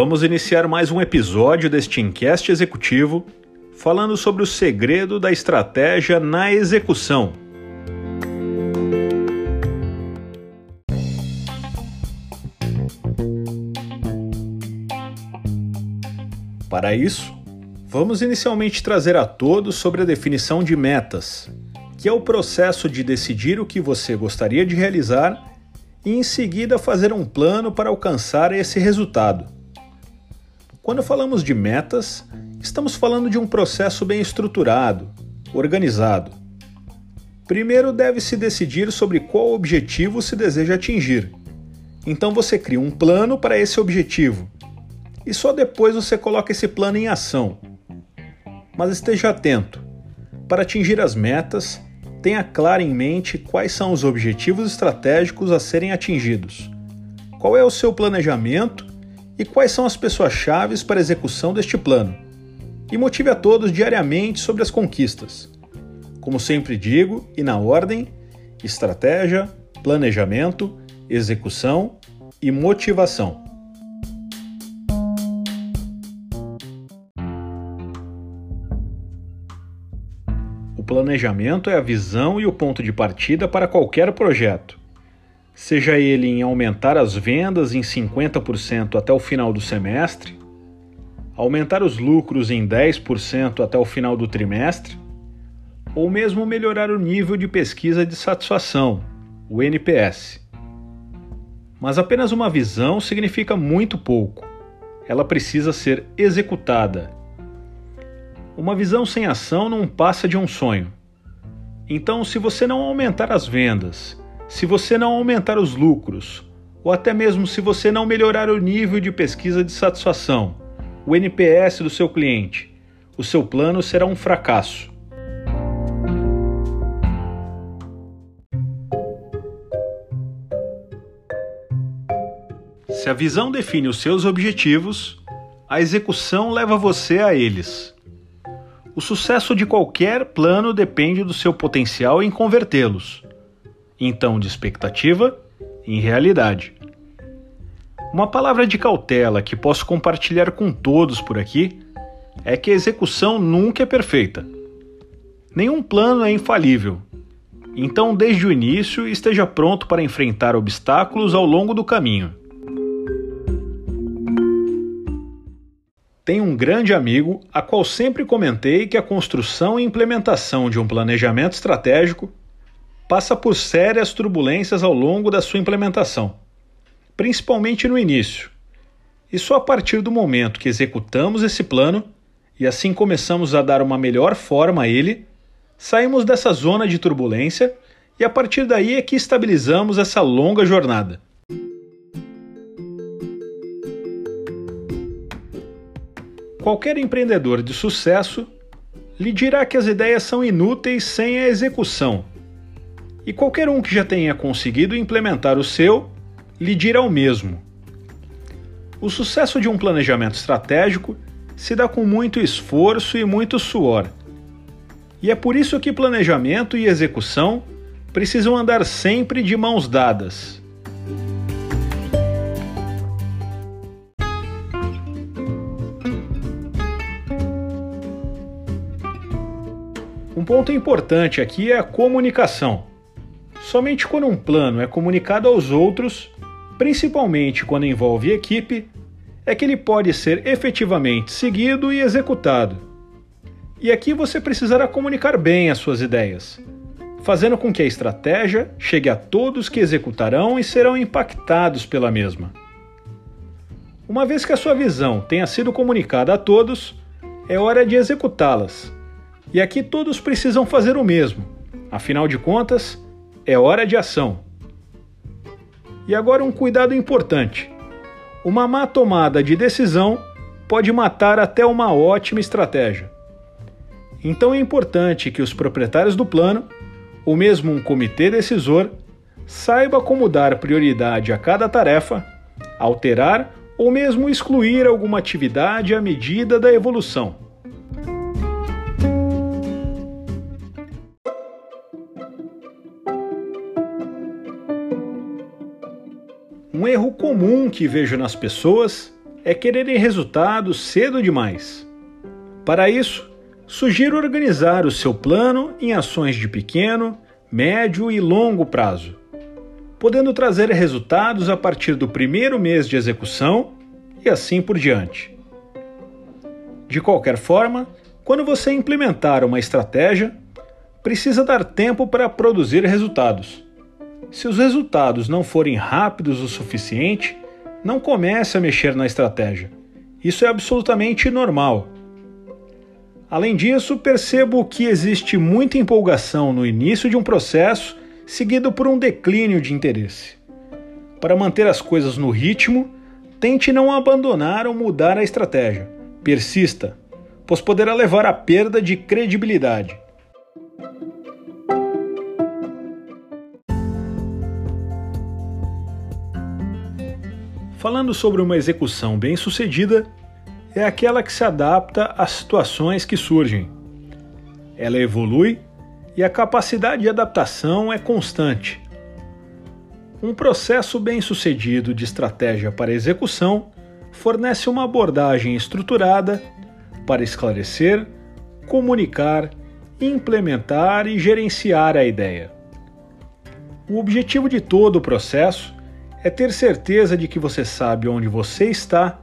Vamos iniciar mais um episódio deste Encast Executivo falando sobre o segredo da estratégia na execução. Para isso, vamos inicialmente trazer a todos sobre a definição de metas, que é o processo de decidir o que você gostaria de realizar e em seguida fazer um plano para alcançar esse resultado. Quando falamos de metas, estamos falando de um processo bem estruturado, organizado. Primeiro deve-se decidir sobre qual objetivo se deseja atingir. Então você cria um plano para esse objetivo e só depois você coloca esse plano em ação. Mas esteja atento. Para atingir as metas, tenha claro em mente quais são os objetivos estratégicos a serem atingidos. Qual é o seu planejamento e quais são as pessoas-chave para a execução deste plano. E motive a todos diariamente sobre as conquistas. Como sempre digo, e na ordem: estratégia, planejamento, execução e motivação. planejamento é a visão e o ponto de partida para qualquer projeto. Seja ele em aumentar as vendas em 50% até o final do semestre, aumentar os lucros em 10% até o final do trimestre, ou mesmo melhorar o nível de pesquisa de satisfação, o NPS. Mas apenas uma visão significa muito pouco. Ela precisa ser executada uma visão sem ação não passa de um sonho. Então, se você não aumentar as vendas, se você não aumentar os lucros, ou até mesmo se você não melhorar o nível de pesquisa de satisfação, o NPS do seu cliente, o seu plano será um fracasso. Se a visão define os seus objetivos, a execução leva você a eles. O sucesso de qualquer plano depende do seu potencial em convertê-los, então de expectativa em realidade. Uma palavra de cautela que posso compartilhar com todos por aqui é que a execução nunca é perfeita. Nenhum plano é infalível. Então, desde o início, esteja pronto para enfrentar obstáculos ao longo do caminho. Tenho um grande amigo a qual sempre comentei que a construção e implementação de um planejamento estratégico passa por sérias turbulências ao longo da sua implementação, principalmente no início. E só a partir do momento que executamos esse plano e assim começamos a dar uma melhor forma a ele, saímos dessa zona de turbulência e a partir daí é que estabilizamos essa longa jornada. Qualquer empreendedor de sucesso lhe dirá que as ideias são inúteis sem a execução. E qualquer um que já tenha conseguido implementar o seu lhe dirá o mesmo. O sucesso de um planejamento estratégico se dá com muito esforço e muito suor. E é por isso que planejamento e execução precisam andar sempre de mãos dadas. ponto importante aqui é a comunicação. Somente quando um plano é comunicado aos outros, principalmente quando envolve equipe, é que ele pode ser efetivamente seguido e executado. E aqui você precisará comunicar bem as suas ideias, fazendo com que a estratégia chegue a todos que executarão e serão impactados pela mesma. Uma vez que a sua visão tenha sido comunicada a todos, é hora de executá-las e aqui todos precisam fazer o mesmo. Afinal de contas, é hora de ação. E agora um cuidado importante. uma má tomada de decisão pode matar até uma ótima estratégia. Então é importante que os proprietários do plano, ou mesmo um comitê decisor, saiba como dar prioridade a cada tarefa, alterar ou mesmo excluir alguma atividade à medida da evolução. Um erro comum que vejo nas pessoas é quererem resultados cedo demais. Para isso, sugiro organizar o seu plano em ações de pequeno, médio e longo prazo podendo trazer resultados a partir do primeiro mês de execução e assim por diante. De qualquer forma, quando você implementar uma estratégia, precisa dar tempo para produzir resultados. Se os resultados não forem rápidos o suficiente, não comece a mexer na estratégia. Isso é absolutamente normal. Além disso, percebo que existe muita empolgação no início de um processo seguido por um declínio de interesse. Para manter as coisas no ritmo, tente não abandonar ou mudar a estratégia. Persista, pois poderá levar à perda de credibilidade. Falando sobre uma execução bem-sucedida, é aquela que se adapta às situações que surgem. Ela evolui e a capacidade de adaptação é constante. Um processo bem-sucedido de estratégia para execução fornece uma abordagem estruturada para esclarecer, comunicar, implementar e gerenciar a ideia. O objetivo de todo o processo é ter certeza de que você sabe onde você está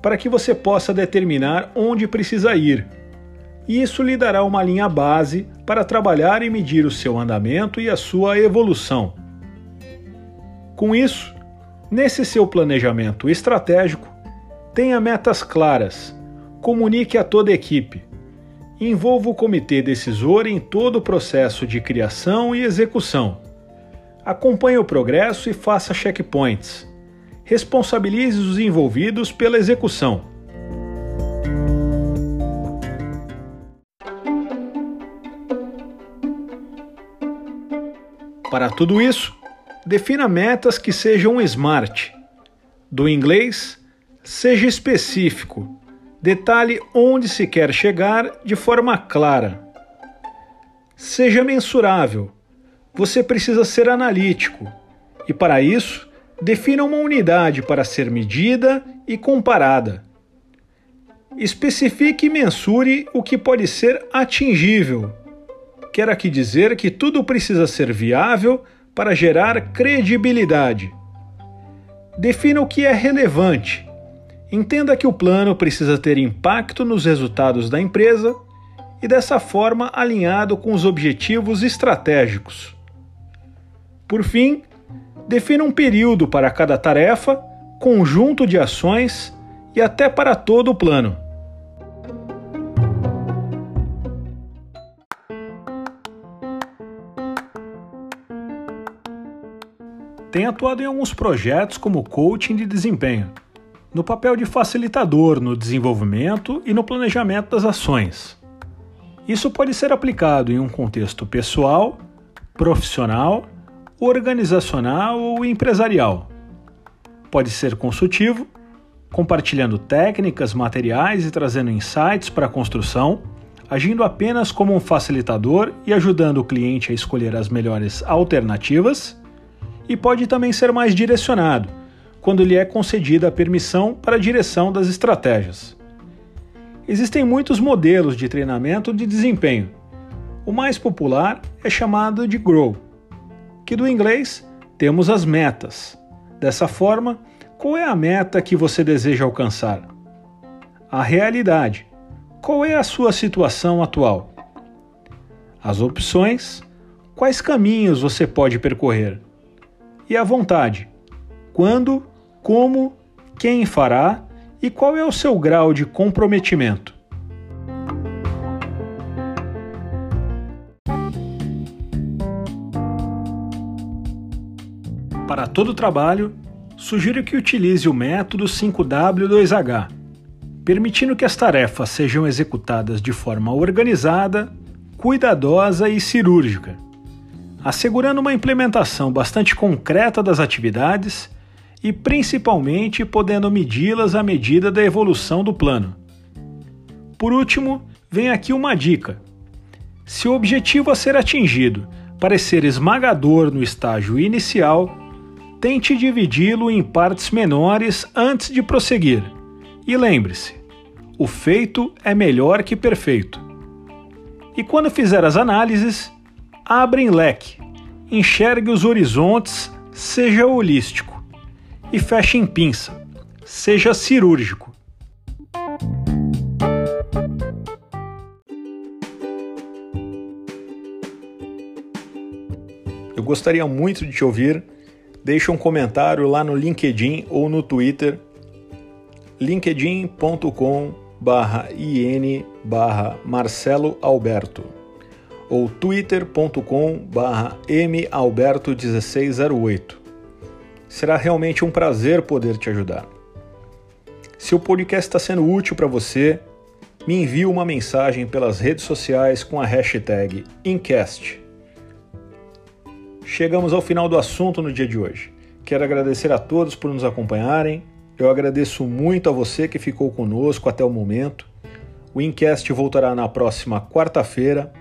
para que você possa determinar onde precisa ir isso lhe dará uma linha base para trabalhar e medir o seu andamento e a sua evolução. Com isso, nesse seu planejamento estratégico, tenha metas claras, comunique a toda a equipe, envolva o comitê decisor em todo o processo de criação e execução. Acompanhe o progresso e faça checkpoints. Responsabilize os envolvidos pela execução Para tudo isso, defina metas que sejam smart. Do inglês, seja específico. Detalhe onde se quer chegar de forma clara. Seja mensurável. Você precisa ser analítico e, para isso, defina uma unidade para ser medida e comparada. Especifique e mensure o que pode ser atingível quer aqui dizer que tudo precisa ser viável para gerar credibilidade. Defina o que é relevante. Entenda que o plano precisa ter impacto nos resultados da empresa e, dessa forma, alinhado com os objetivos estratégicos. Por fim, defina um período para cada tarefa, conjunto de ações e até para todo o plano. Tem atuado em alguns projetos como coaching de desempenho, no papel de facilitador no desenvolvimento e no planejamento das ações. Isso pode ser aplicado em um contexto pessoal, profissional, organizacional ou empresarial. Pode ser consultivo, compartilhando técnicas, materiais e trazendo insights para a construção, agindo apenas como um facilitador e ajudando o cliente a escolher as melhores alternativas e pode também ser mais direcionado, quando lhe é concedida a permissão para a direção das estratégias. Existem muitos modelos de treinamento de desempenho. O mais popular é chamado de Grow, que do inglês temos as metas. Dessa forma, qual é a meta que você deseja alcançar? A realidade. Qual é a sua situação atual? As opções. Quais caminhos você pode percorrer? e a vontade. Quando, como, quem fará e qual é o seu grau de comprometimento. Para todo trabalho, sugiro que utilize o método 5W2H, permitindo que as tarefas sejam executadas de forma organizada, cuidadosa e cirúrgica, assegurando uma implementação bastante concreta das atividades e principalmente podendo medi-las à medida da evolução do plano. Por último, vem aqui uma dica. Se o objetivo a ser atingido parecer esmagador no estágio inicial, tente dividi-lo em partes menores antes de prosseguir. E lembre-se: o feito é melhor que perfeito. E quando fizer as análises, abra em leque, enxergue os horizontes, seja holístico. E feche em pinça, seja cirúrgico. Eu gostaria muito de te ouvir. Deixa um comentário lá no LinkedIn ou no Twitter linkedin.com in Marcelo Alberto ou twitter.com malberto1608. Será realmente um prazer poder te ajudar. Se o podcast está sendo útil para você, me envie uma mensagem pelas redes sociais com a hashtag Incast. Chegamos ao final do assunto no dia de hoje. Quero agradecer a todos por nos acompanharem. Eu agradeço muito a você que ficou conosco até o momento. O Incast voltará na próxima quarta-feira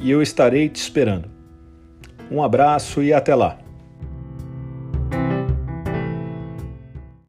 e eu estarei te esperando. Um abraço e até lá!